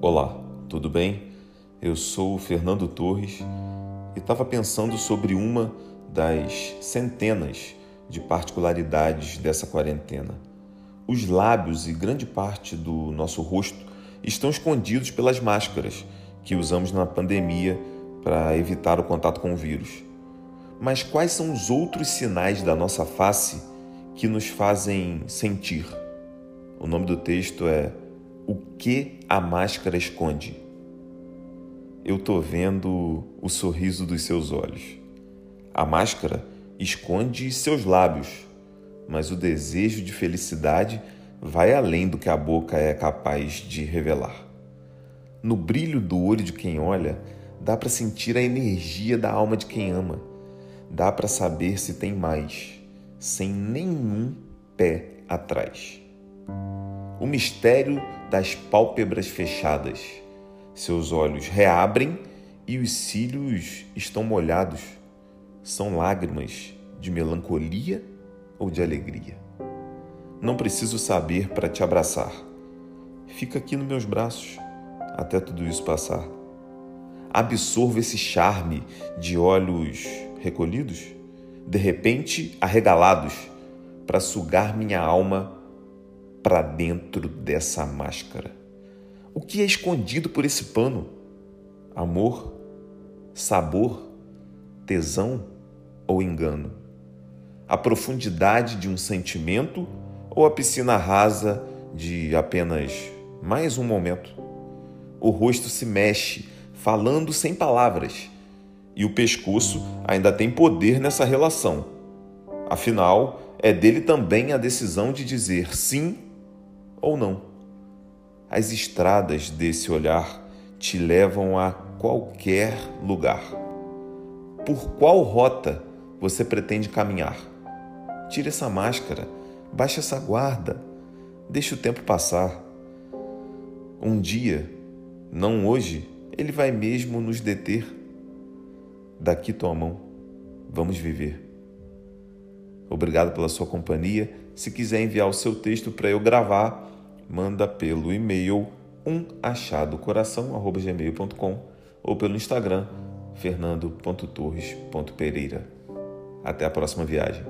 Olá, tudo bem? Eu sou o Fernando Torres e estava pensando sobre uma das centenas de particularidades dessa quarentena. Os lábios e grande parte do nosso rosto estão escondidos pelas máscaras que usamos na pandemia para evitar o contato com o vírus. Mas quais são os outros sinais da nossa face que nos fazem sentir? O nome do texto é O que a máscara esconde? Eu tô vendo o sorriso dos seus olhos. A máscara esconde seus lábios, mas o desejo de felicidade vai além do que a boca é capaz de revelar. No brilho do olho de quem olha, dá para sentir a energia da alma de quem ama. Dá para saber se tem mais, sem nenhum pé atrás. O mistério das pálpebras fechadas. Seus olhos reabrem e os cílios estão molhados. São lágrimas de melancolia ou de alegria. Não preciso saber para te abraçar. Fica aqui nos meus braços até tudo isso passar. Absorva esse charme de olhos recolhidos, de repente arregalados, para sugar minha alma para dentro dessa máscara. O que é escondido por esse pano? Amor? Sabor? Tesão ou engano? A profundidade de um sentimento ou a piscina rasa de apenas mais um momento? o rosto se mexe, falando sem palavras. E o pescoço ainda tem poder nessa relação. Afinal, é dele também a decisão de dizer sim ou não. As estradas desse olhar te levam a qualquer lugar. Por qual rota você pretende caminhar? Tire essa máscara, baixe essa guarda, deixe o tempo passar. Um dia não hoje, ele vai mesmo nos deter. Daqui tua mão, vamos viver. Obrigado pela sua companhia. Se quiser enviar o seu texto para eu gravar, manda pelo e-mail umachadocoração@gmail.com ou pelo Instagram fernando.torres.pereira. Até a próxima viagem.